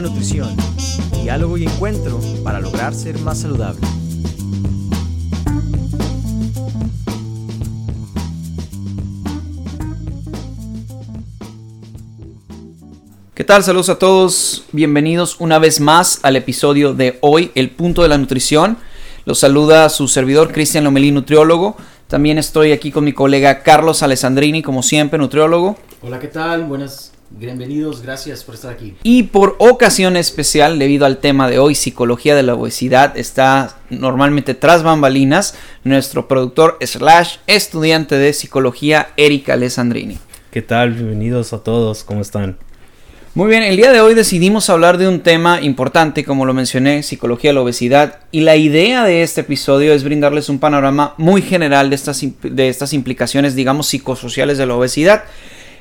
la nutrición, diálogo y encuentro para lograr ser más saludable. ¿Qué tal? Saludos a todos. Bienvenidos una vez más al episodio de hoy, El punto de la nutrición. Los saluda su servidor Cristian Lomelí, nutriólogo. También estoy aquí con mi colega Carlos Alessandrini, como siempre, nutriólogo. Hola, ¿qué tal? Buenas, bienvenidos, gracias por estar aquí. Y por ocasión especial, debido al tema de hoy, psicología de la obesidad, está normalmente tras bambalinas nuestro productor slash estudiante de psicología, Erika Alessandrini. ¿Qué tal? Bienvenidos a todos, ¿cómo están? Muy bien, el día de hoy decidimos hablar de un tema importante, como lo mencioné, psicología de la obesidad, y la idea de este episodio es brindarles un panorama muy general de estas, de estas implicaciones, digamos, psicosociales de la obesidad.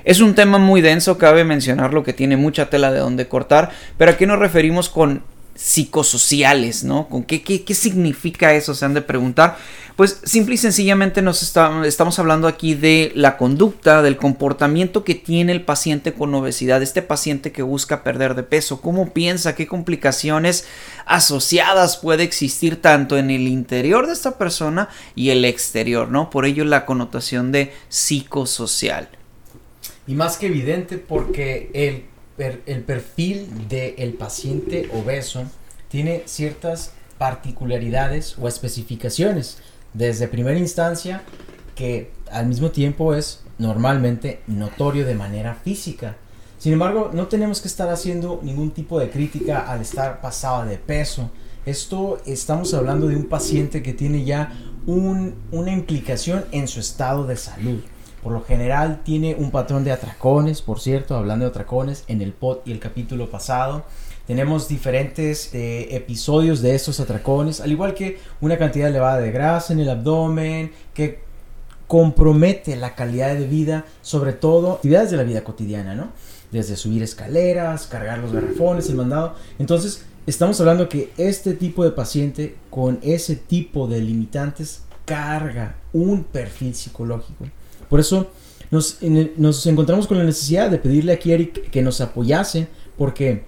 Es un tema muy denso, cabe mencionarlo, que tiene mucha tela de donde cortar, pero ¿a qué nos referimos con psicosociales, ¿no? ¿Con qué, qué, qué significa eso? Se han de preguntar. Pues simple y sencillamente nos estamos hablando aquí de la conducta, del comportamiento que tiene el paciente con obesidad, este paciente que busca perder de peso, cómo piensa, qué complicaciones asociadas puede existir tanto en el interior de esta persona y el exterior, ¿no? Por ello la connotación de psicosocial. Y más que evidente porque el, el perfil del paciente obeso tiene ciertas particularidades o especificaciones desde primera instancia que al mismo tiempo es normalmente notorio de manera física. Sin embargo, no tenemos que estar haciendo ningún tipo de crítica al estar pasado de peso. Esto estamos hablando de un paciente que tiene ya una implicación en su estado de salud. Por lo general tiene un patrón de atracones, por cierto, hablando de atracones en el pod y el capítulo pasado. Tenemos diferentes eh, episodios de estos atracones, al igual que una cantidad elevada de grasa en el abdomen que compromete la calidad de vida, sobre todo actividades de la vida cotidiana, ¿no? Desde subir escaleras, cargar los garrafones, el mandado. Entonces, estamos hablando que este tipo de paciente con ese tipo de limitantes carga un perfil psicológico. Por eso nos, encontramos con la necesidad de pedirle a Eric que nos apoyase, porque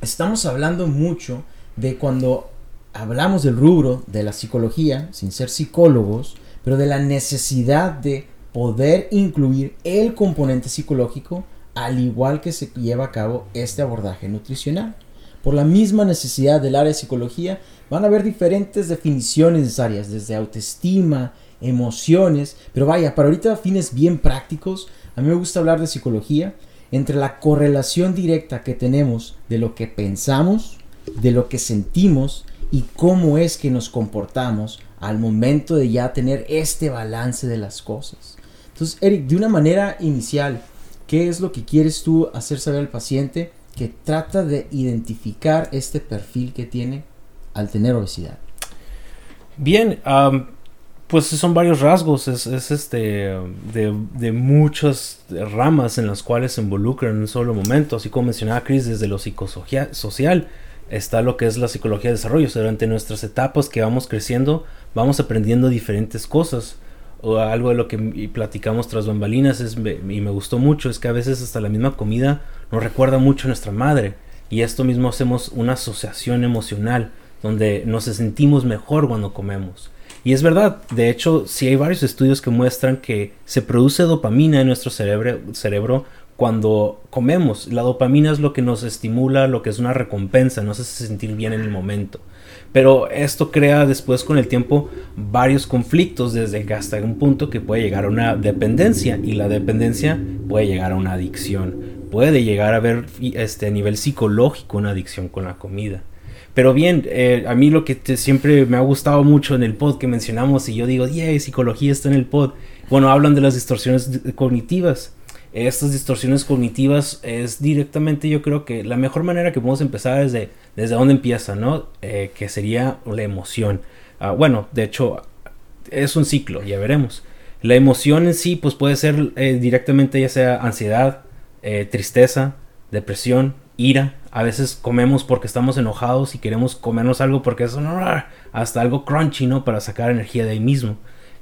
estamos hablando mucho de cuando hablamos del rubro de la psicología, sin ser psicólogos, pero de la necesidad de poder incluir el componente psicológico al igual que se lleva a cabo este abordaje nutricional. Por la misma necesidad del área de psicología, van a haber diferentes definiciones necesarias, desde autoestima, emociones, pero vaya, para ahorita fines bien prácticos, a mí me gusta hablar de psicología entre la correlación directa que tenemos de lo que pensamos, de lo que sentimos y cómo es que nos comportamos al momento de ya tener este balance de las cosas. Entonces, Eric, de una manera inicial, ¿qué es lo que quieres tú hacer saber al paciente que trata de identificar este perfil que tiene al tener obesidad? Bien, pues son varios rasgos, es, este de, muchas ramas en las cuales se involucran en un solo momento, así como mencionaba Chris, desde lo psicosocial está lo que es la psicología de desarrollo, durante nuestras etapas que vamos creciendo, vamos aprendiendo diferentes cosas. O algo de lo que platicamos tras bambalinas es, y me gustó mucho es que a veces hasta la misma comida nos recuerda mucho a nuestra madre y esto mismo hacemos una asociación emocional donde nos sentimos mejor cuando comemos. Y es verdad, de hecho, sí hay varios estudios que muestran que se produce dopamina en nuestro cerebro, cuando comemos. La dopamina es lo que nos estimula, lo que es una recompensa, nos hace sentir bien en el momento. Pero esto crea después con el tiempo varios conflictos desde que hasta un punto que puede llegar a una dependencia y la dependencia puede llegar a una adicción. Puede llegar a ver este, a nivel psicológico una adicción con la comida. Pero bien, eh, a mí lo que siempre me ha gustado mucho en el pod que mencionamos, y yo digo, yeah, psicología está en el pod. Bueno, hablan de las distorsiones cognitivas. Estas distorsiones cognitivas es directamente, yo creo que la mejor manera que podemos empezar es de, desde dónde empieza, ¿no? Eh, que sería la emoción. Ah, bueno, de hecho, es un ciclo, ya veremos. La emoción en sí, pues puede ser eh, directamente ya sea ansiedad, tristeza, depresión, ira. A veces comemos porque estamos enojados y queremos comernos algo porque es hasta algo crunchy, ¿no? Para sacar energía de ahí mismo.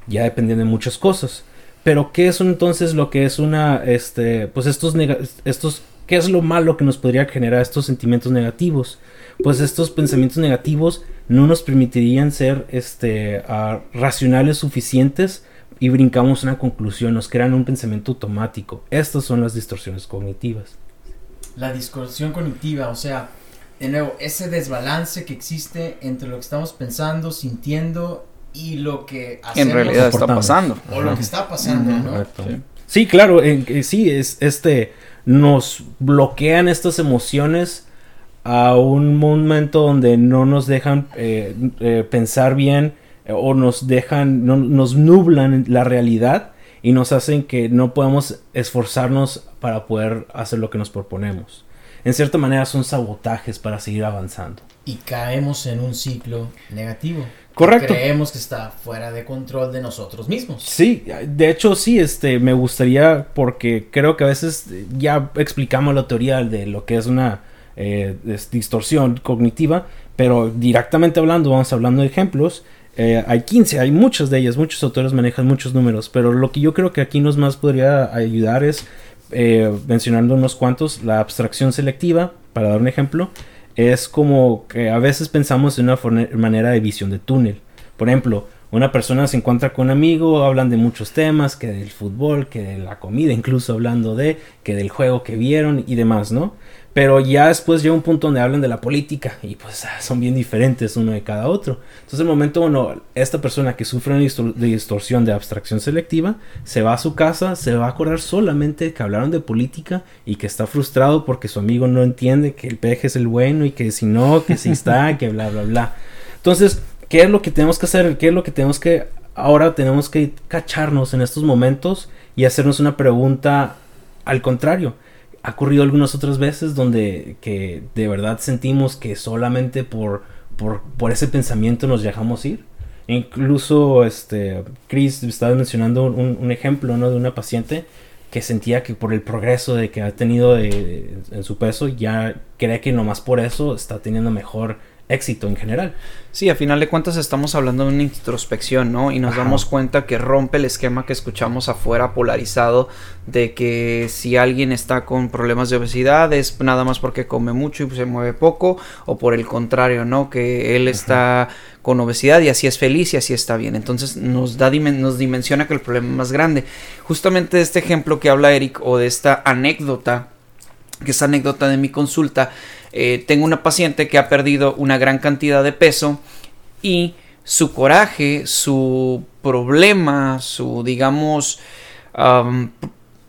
Ya dependiendo de muchas cosas. Pero ¿qué es entonces lo que es una, este, pues estos, estos ¿Qué es lo malo que nos podría generar estos sentimientos negativos? Pues estos pensamientos negativos no nos permitirían ser este, ah, racionales suficientes y brincamos una conclusión, nos crean un pensamiento automático. Estas son las distorsiones cognitivas. La distorsión cognitiva, o sea, de nuevo, ese desbalance que existe entre lo que estamos pensando, sintiendo y lo que hacemos. En realidad está pasando. O lo que está pasando, ¿no? Correcto. Sí, claro, en- que sí, es este nos bloquean estas emociones a un momento donde no nos dejan eh, eh, pensar bien eh, o nos dejan, no- nos nublan la realidad y nos hacen que no podamos esforzarnos para poder hacer lo que nos proponemos. En cierta manera son sabotajes para seguir avanzando. Y caemos en un ciclo negativo. Correcto. Creemos que está fuera de control de nosotros mismos. Sí, de hecho sí, este, me gustaría porque creo que a veces eh, ya explicamos la teoría de lo que es una eh, es- distorsión cognitiva, pero directamente hablando, vamos hablando de ejemplos. Eh, hay 15, hay muchas de ellas, muchos autores manejan muchos números, pero lo que yo creo que aquí nos más podría ayudar es eh, mencionando unos cuantos, la abstracción selectiva, para dar un ejemplo, es como que a veces pensamos en una manera de visión de túnel. Por ejemplo, una persona se encuentra con un amigo, hablan de muchos temas, que del fútbol, que de la comida, incluso hablando de, que del juego que vieron y demás, ¿no? Pero ya después llega un punto donde hablan de la política y pues ah, son bien diferentes uno de cada otro. Entonces el momento bueno, esta persona que sufre una distor- de distorsión de abstracción selectiva se va a su casa, se va a acordar solamente que hablaron de política y que está frustrado porque su amigo no entiende que el peje es el bueno y que si no, que si está, que bla, bla, bla. Entonces, ¿qué es lo que tenemos que hacer? ¿Qué es lo que tenemos que... Ahora tenemos que cacharnos en estos momentos y hacernos una pregunta al contrario. Ha ocurrido algunas otras veces donde que de verdad sentimos que solamente por, por, por ese pensamiento nos dejamos ir. Incluso, este, Chris, estaba mencionando un, un ejemplo, ¿no? De una paciente que sentía que por el progreso de que ha tenido de- en su peso, ya cree que nomás por eso está teniendo mejor éxito en general. Sí, a final de cuentas estamos hablando de una introspección, ¿no? Y nos Ajá. damos cuenta que rompe el esquema que escuchamos afuera polarizado de que si alguien está con problemas de obesidad es nada más porque come mucho y se mueve poco, o por el contrario, ¿no? Que él está con obesidad y así es feliz y así está bien. Entonces nos da dimen- nos dimensiona que el problema es más grande. Justamente de este ejemplo que habla Eric o de esta anécdota que es anécdota de mi consulta, eh, tengo una paciente que ha perdido una gran cantidad de peso y su coraje, su problema, su, digamos, am,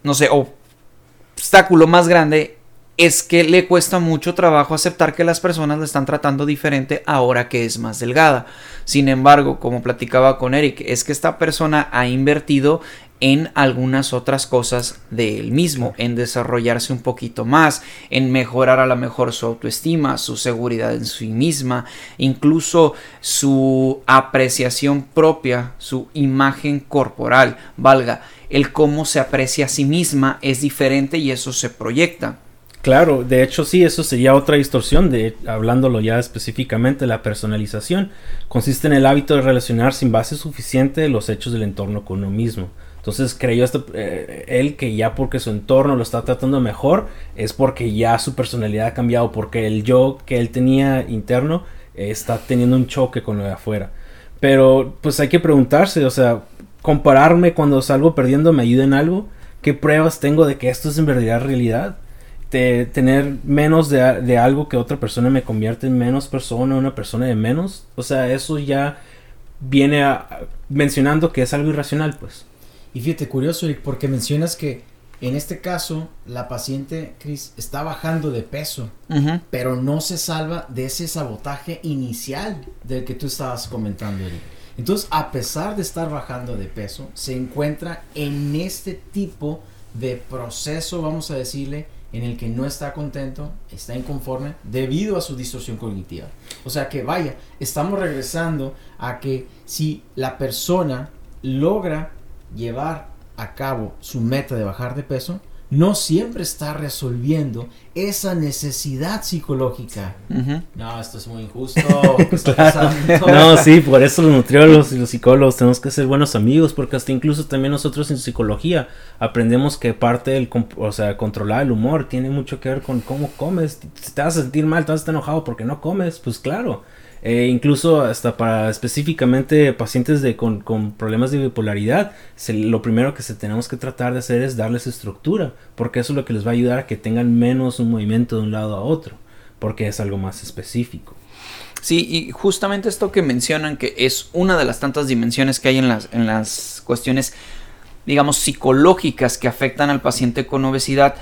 no sé, obstáculo más grande es que le cuesta mucho trabajo aceptar que las personas le están tratando diferente ahora que es más delgada. Sin embargo, como platicaba con Eric, es que esta persona ha invertido en algunas otras cosas de él mismo, en desarrollarse un poquito más, en mejorar a lo mejor su autoestima, su seguridad en sí misma, incluso su apreciación propia, su imagen corporal, valga, el cómo se aprecia a sí misma es diferente y eso se proyecta. Claro, de hecho sí, eso sería otra distorsión, de hablándolo ya específicamente, la personalización. Consiste en el hábito de relacionar sin base suficiente los hechos del entorno con uno mismo. Entonces creyó este, eh, él que ya porque su entorno lo está tratando mejor, es porque ya su personalidad ha cambiado, porque el yo que él tenía interno eh, está teniendo un choque con lo de afuera. Pero pues hay que preguntarse, o sea, compararme cuando salgo perdiendo me ayuda en algo. ¿Qué pruebas tengo de que esto es en verdad realidad? de tener menos de, de, algo que otra persona me convierte en menos persona, una persona de menos. O sea, eso ya viene a, mencionando que es algo irracional, pues. Y fíjate, curioso, Eric, porque mencionas que en este caso la paciente, Chris, está bajando de peso, uh -huh. pero no se salva de ese sabotaje inicial del que tú estabas comentando, Eric. Entonces, a pesar de estar bajando de peso, se encuentra en este tipo de proceso, vamos a decirle, en el que no está contento, está inconforme debido a su distorsión cognitiva. O sea que vaya, estamos regresando a que si la persona logra llevar a cabo su meta de bajar de peso, no siempre está resolviendo esa necesidad psicológica. No, esto es muy injusto. No, sí, por eso los nutriólogos y los psicólogos tenemos que ser buenos amigos, porque hasta incluso también nosotros en psicología aprendemos que parte del, o sea, controlar el humor tiene mucho que ver con cómo comes. Si te vas a sentir mal, te vas a estar enojado porque no comes, pues claro. Eh, incluso hasta para específicamente pacientes de, con, con problemas de bipolaridad, lo primero que se tenemos que tratar de hacer es darles estructura, porque eso es lo que les va a ayudar a que tengan menos un movimiento de un lado a otro, porque es algo más específico. Sí, y justamente esto que mencionan, que es una de las tantas dimensiones que hay en las, en las cuestiones, digamos, psicológicas que afectan al paciente con obesidad,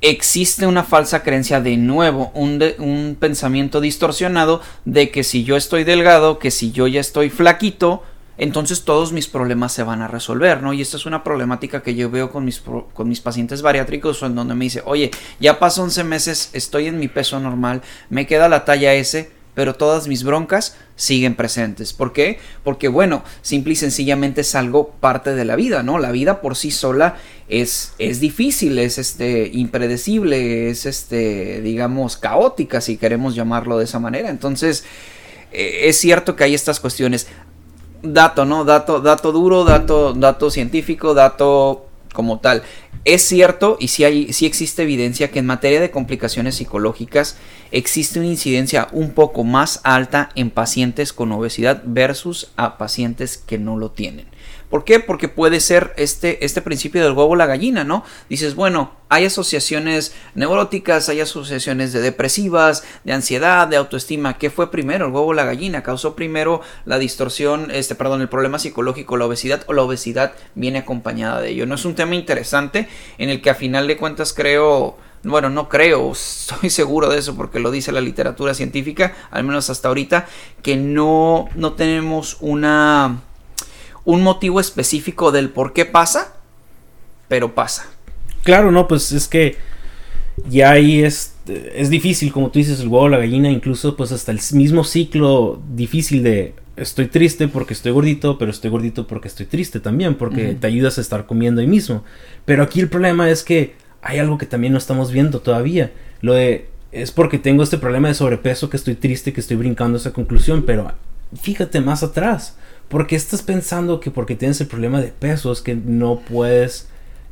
existe una falsa creencia de nuevo, un, de- un pensamiento distorsionado de que si yo estoy delgado, que si yo ya estoy flaquito, entonces todos mis problemas se van a resolver, ¿no? Y esta es una problemática que yo veo con mis, con mis pacientes bariátricos, en donde me dice, oye, ya pasó 11 meses, estoy en mi peso normal, me queda la talla S, pero todas mis broncas siguen presentes. ¿Por qué? Porque bueno, simple y sencillamente es algo parte de la vida, ¿no? La vida por sí sola es, es difícil, es este impredecible, es este, digamos, caótica, si queremos llamarlo de esa manera. Entonces, eh, es cierto que hay estas cuestiones. Dato, ¿no? Dato, dato duro, dato, dato científico, dato como tal. Es cierto y sí, hay, sí existe evidencia que en materia de complicaciones psicológicas existe una incidencia un poco más alta en pacientes con obesidad versus a pacientes que no lo tienen. ¿Por qué? Porque puede ser este, este principio del huevo la gallina, ¿no? Dices, bueno, hay asociaciones neuróticas, hay asociaciones de depresivas, de ansiedad, de autoestima. ¿Qué fue primero, el huevo o la gallina? ¿Causó primero la distorsión, este, perdón, el problema psicológico, la obesidad o la obesidad viene acompañada de ello? No es un tema interesante en el que a final de cuentas creo bueno, no creo, estoy seguro de eso porque lo dice la literatura científica, al menos hasta ahorita, que no, no tenemos una, un motivo específico del por qué pasa, pero pasa. Claro, no, pues es que ya ahí es, es difícil, como tú dices, el huevo la gallina, incluso pues hasta el mismo ciclo difícil de estoy triste porque estoy gordito, pero estoy gordito porque estoy triste también, porque te ayudas a estar comiendo ahí mismo. Pero aquí el problema es que hay algo que también no estamos viendo todavía. Lo de es porque tengo este problema de sobrepeso que estoy triste, que estoy brincando esa conclusión, pero fíjate más atrás. porque estás pensando que porque tienes el problema de peso es que no puedes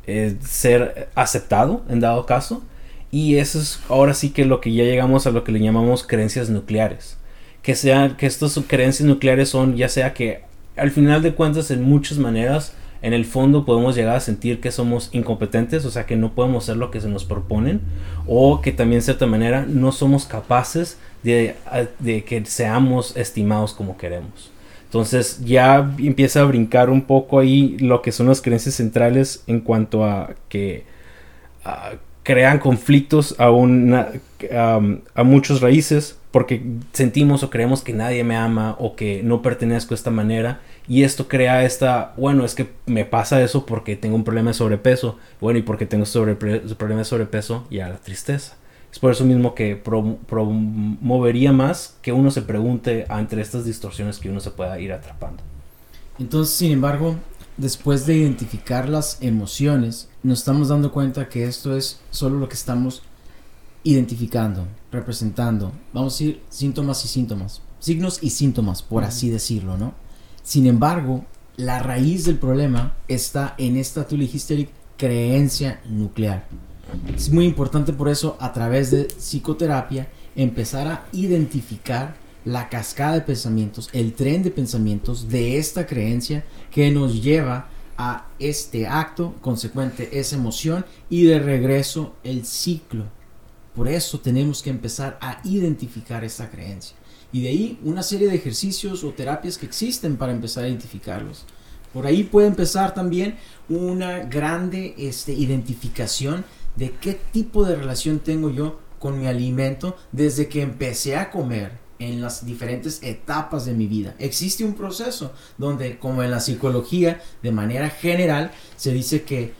eh, ser aceptado en dado caso? Y eso es ahora sí que lo que ya llegamos a lo que le llamamos creencias nucleares. Que sean, que estas creencias nucleares son ya sea que al final de cuentas en muchas maneras en el fondo podemos llegar a sentir que somos incompetentes, o sea que no podemos hacer lo que se nos proponen, o que también de cierta manera no somos capaces de, de que seamos estimados como queremos. Entonces ya empieza a brincar un poco ahí lo que son las creencias centrales en cuanto a que crean conflictos a, una, a muchos raíces porque sentimos o creemos que nadie me ama o que no pertenezco de esta manera y esto crea esta, bueno, es que me pasa eso porque tengo un problema de sobrepeso, bueno, y porque tengo sobre, problema de sobrepeso, ya la tristeza. Es por eso mismo que pro, promovería más que uno se pregunte entre estas distorsiones que uno se pueda ir atrapando. Entonces, sin embargo, después de identificar las emociones, nos estamos dando cuenta que esto es solo lo que estamos identificando, representando. Vamos a decir síntomas y síntomas, signos y síntomas, por así decirlo, ¿no? Sin embargo, la raíz del problema está en esta, tú le dijiste, Eric, creencia nuclear. Es muy importante por eso, a través de psicoterapia, empezar a identificar la cascada de pensamientos, el tren de pensamientos de esta creencia que nos lleva a este acto, consecuente esa emoción y de regreso el ciclo. Por eso tenemos que empezar a identificar esta creencia. Y de ahí una serie de ejercicios o terapias que existen para empezar a identificarlos. Por ahí puede empezar también una grande este, identificación de qué tipo de relación tengo yo con mi alimento desde que empecé a comer en las diferentes etapas de mi vida. Existe un proceso donde, como en la psicología, de manera general, se dice que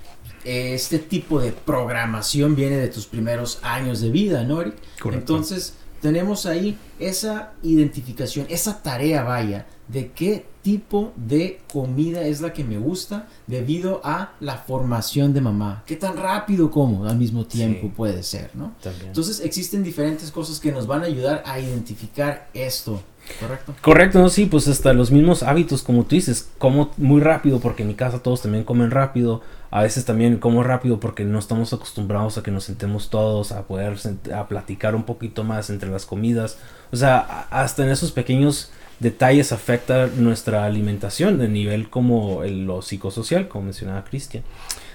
este tipo de programación viene de tus primeros años de vida, ¿no, Eric? Correcto. Entonces, tenemos ahí esa identificación, esa tarea, vaya, de qué tipo de comida es la que me gusta debido a la formación de mamá. ¿Qué tan rápido como al mismo tiempo Sí. puede ser, no? También. Entonces existen diferentes cosas que nos van a ayudar a identificar esto, ¿correcto? Correcto, no, sí, pues hasta los mismos hábitos, como tú dices, como muy rápido, porque en mi casa todos también comen rápido, a veces también como rápido porque no estamos acostumbrados a que nos sentemos todos, a poder a platicar un poquito más entre las comidas, o sea, hasta en esos pequeños detalles afecta nuestra alimentación de nivel como el- lo psicosocial, como mencionaba Cristian.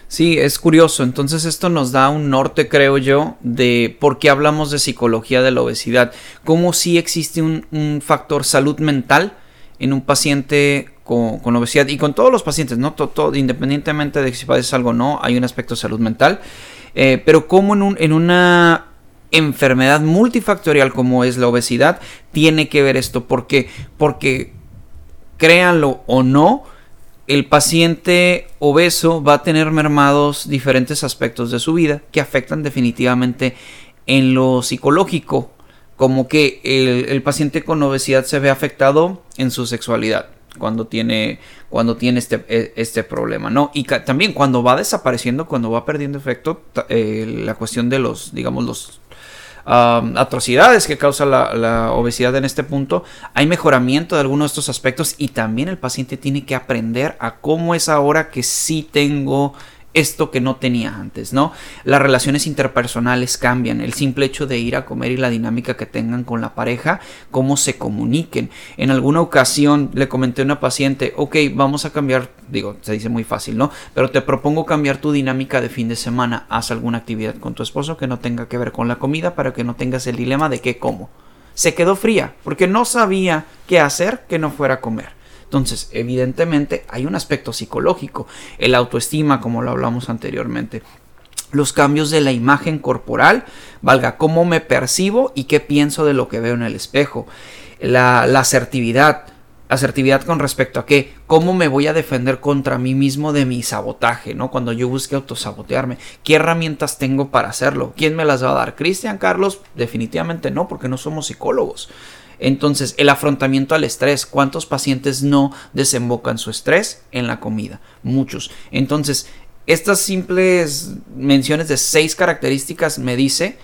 Sí, es curioso. Entonces esto nos da un norte, creo yo, de por qué hablamos de psicología de la obesidad. Cómo sí existe un, un factor salud mental en un paciente con, obesidad y con todos los pacientes, ¿no? To- to- independientemente de si padeces algo o no, hay un aspecto de salud mental. Eh, pero cómo en, un- en una enfermedad multifactorial como es la obesidad tiene que ver esto. ¿Por qué? Porque créanlo o no, el paciente obeso va a tener mermados diferentes aspectos de su vida que afectan definitivamente en lo psicológico, como que el paciente con obesidad se ve afectado en su sexualidad cuando tiene cuando tiene este, e- este problema, ¿no? Y también cuando va desapareciendo, cuando va perdiendo efecto, eh, la cuestión de los, digamos, los atrocidades que causa la obesidad en este punto, hay mejoramiento de algunos de estos aspectos y también el paciente tiene que aprender a cómo es ahora que sí tengo esto que no tenía antes, ¿no? Las relaciones interpersonales cambian, el simple hecho de ir a comer y la dinámica que tengan con la pareja, cómo se comuniquen. En alguna ocasión le comenté a una paciente, ok, vamos a cambiar, digo, se dice muy fácil, ¿no? Pero te propongo cambiar tu dinámica de fin de semana, haz alguna actividad con tu esposo que no tenga que ver con la comida para que no tengas el dilema de qué como. Se quedó fría porque no sabía qué hacer que no fuera a comer. Entonces, evidentemente hay un aspecto psicológico, el autoestima, como lo hablamos anteriormente. Los cambios de la imagen corporal, valga, cómo me percibo y qué pienso de lo que veo en el espejo. La, asertividad, asertividad con respecto a qué, cómo me voy a defender contra mí mismo de mi sabotaje, ¿no? Cuando yo busque autosabotearme, qué herramientas tengo para hacerlo, quién me las va a dar, Cristian, Carlos, definitivamente no, porque no somos psicólogos. Entonces, el afrontamiento al estrés. ¿Cuántos pacientes no desembocan su estrés en la comida? Muchos. Entonces, estas simples menciones de seis características me dice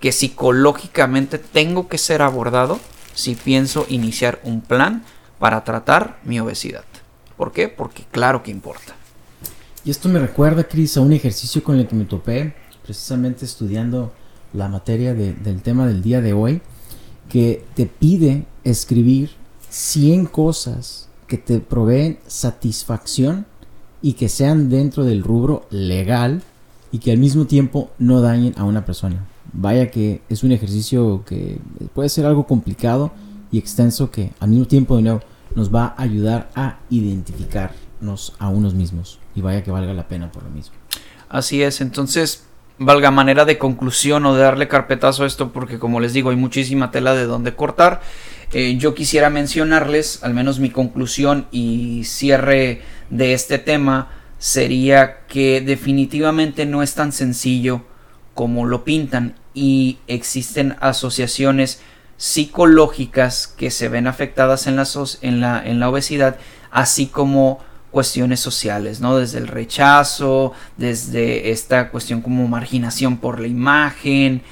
que psicológicamente tengo que ser abordado si pienso iniciar un plan para tratar mi obesidad. ¿Por qué? Porque claro que importa. Y esto me recuerda, Cris, a un ejercicio con el que me topé precisamente estudiando la materia de- del tema del día de hoy, que te pide escribir 100 cosas que te proveen satisfacción y que sean dentro del rubro legal y que al mismo tiempo no dañen a una persona. Vaya que es un ejercicio que puede ser algo complicado y extenso que al mismo tiempo de nuevo nos va a ayudar a identificarnos a unos mismos y vaya que valga la pena por lo mismo. Así es, entonces valga manera de conclusión o de darle carpetazo a esto porque como les digo hay muchísima tela de donde cortar. Eh, yo quisiera mencionarles, al menos mi conclusión y cierre de este tema sería que definitivamente no es tan sencillo como lo pintan y existen asociaciones psicológicas que se ven afectadas en la, en la, en la obesidad, así como cuestiones sociales, ¿no? Desde el rechazo, desde esta cuestión como marginación por la imagen,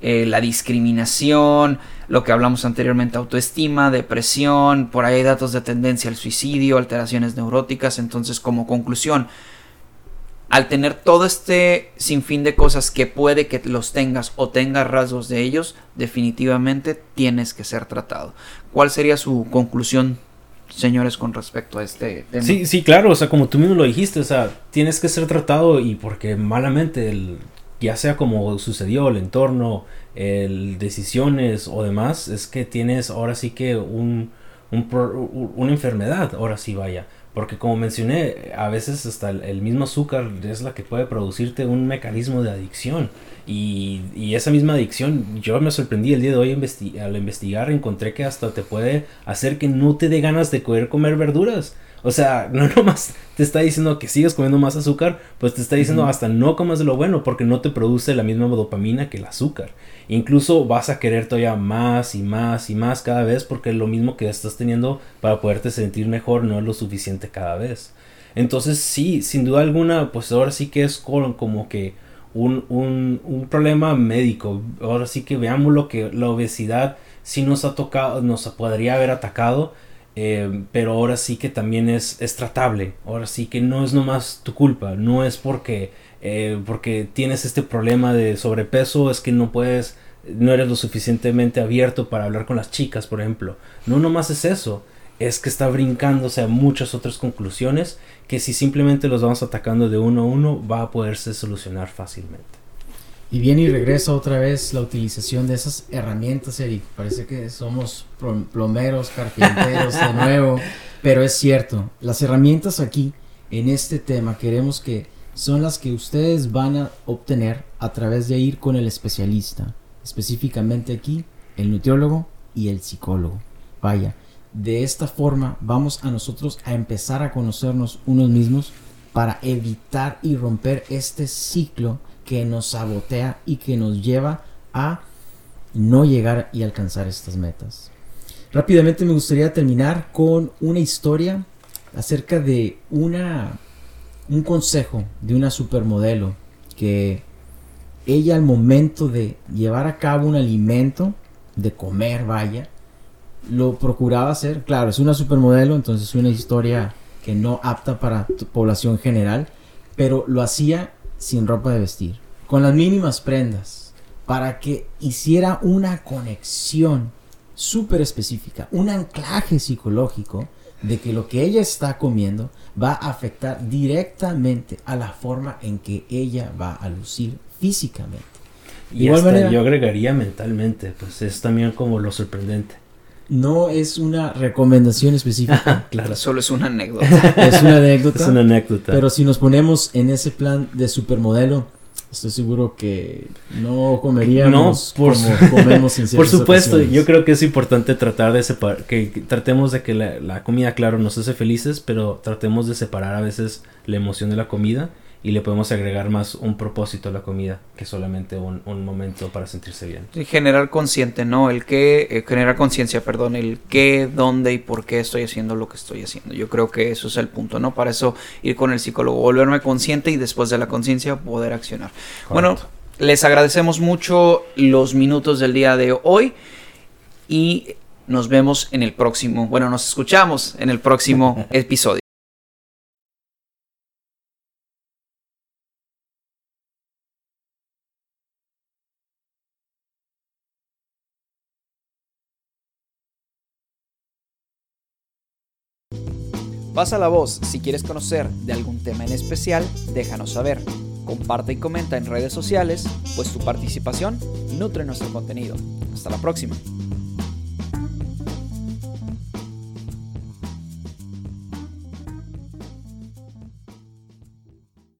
eh, la discriminación, lo que hablamos anteriormente, autoestima, depresión, por ahí hay datos de tendencia al suicidio, alteraciones neuróticas, entonces como conclusión, al tener todo este sinfín de cosas que puede que los tengas o tengas rasgos de ellos, definitivamente tienes que ser tratado. ¿Cuál sería su conclusión, señores, con respecto a este tema? Sí, sí, claro, o sea, como tú mismo lo dijiste, o sea, tienes que ser tratado y porque malamente, el, ya sea como sucedió el entorno, el decisiones o demás, es que tienes ahora sí que un, un una enfermedad, ahora sí vaya. Porque como mencioné, a veces hasta el, mismo azúcar es la que puede producirte un mecanismo de adicción. Y, y esa misma adicción, yo me sorprendí el día de hoy al investigar, encontré que hasta te puede hacer que no te dé ganas de comer verduras. O sea, no nomás te está diciendo que sigues comiendo más azúcar, pues te está diciendo hasta no comas de lo bueno porque no te produce la misma dopamina que el azúcar. Incluso vas a querer todavía más y más y más cada vez porque lo mismo que estás teniendo para poderte sentir mejor no es lo suficiente cada vez. Entonces sí, sin duda alguna, pues ahora sí que es como que un, un, un problema médico. Ahora sí que veamos lo que la obesidad sí nos ha tocado, nos podría haber atacado eh, pero ahora sí que también es, tratable. Ahora sí que no es nomás tu culpa. No es porque, eh, porque tienes este problema de sobrepeso, es que no puedes, no eres lo suficientemente abierto para hablar con las chicas, por ejemplo. No nomás es eso. Es que está brincándose a muchas otras conclusiones que si simplemente los vamos atacando de uno a uno va a poderse solucionar fácilmente. Y viene y regresa otra vez la utilización de esas herramientas, Eric. Parece que somos plomeros, carpinteros de nuevo. Pero es cierto, las herramientas aquí, en este tema, queremos que son las que ustedes van a obtener a través de ir con el especialista. Específicamente aquí, el nutriólogo y el psicólogo. Vaya, de esta forma vamos a nosotros a empezar a conocernos unos mismos para evitar y romper este ciclo que nos sabotea y que nos lleva a no llegar y alcanzar estas metas. Rápidamente me gustaría terminar con una historia acerca de una un consejo de una supermodelo que ella al momento de llevar a cabo un alimento, de comer, vaya, lo procuraba hacer. Claro, es una supermodelo, entonces es una historia que no apta para población general, pero lo hacía sin ropa de vestir, con las mínimas prendas, para que hiciera una conexión súper específica, un anclaje psicológico de que lo que ella está comiendo va a afectar directamente a la forma en que ella va a lucir físicamente. Y Igual yo agregaría mentalmente, pues es también como lo sorprendente no es una recomendación específica. claro. Solo es una anécdota. es una anécdota. Es una anécdota. Pero si nos ponemos en ese plan de supermodelo, estoy seguro que no comeríamos no, por, como comemos en Por supuesto, yo creo que es importante tratar de separar, que tratemos de que la, la comida, claro, nos hace felices, pero tratemos de separar a veces la emoción de la comida y le podemos agregar más un propósito a la comida que solamente un, momento para sentirse bien. Y generar consciente, ¿no? El que, eh, generar conciencia, perdón, el qué, dónde y por qué estoy haciendo lo que estoy haciendo. Yo creo que eso es el punto, ¿no? Para eso ir con el psicólogo, volverme consciente y después de la conciencia poder accionar. Bueno, les agradecemos mucho los minutos del día de hoy y nos vemos en el próximo, bueno, nos escuchamos en el próximo episodio. Pasa la voz, si quieres conocer de algún tema en especial, déjanos saber. Comparte y comenta en redes sociales, pues tu participación nutre nuestro contenido. Hasta la próxima.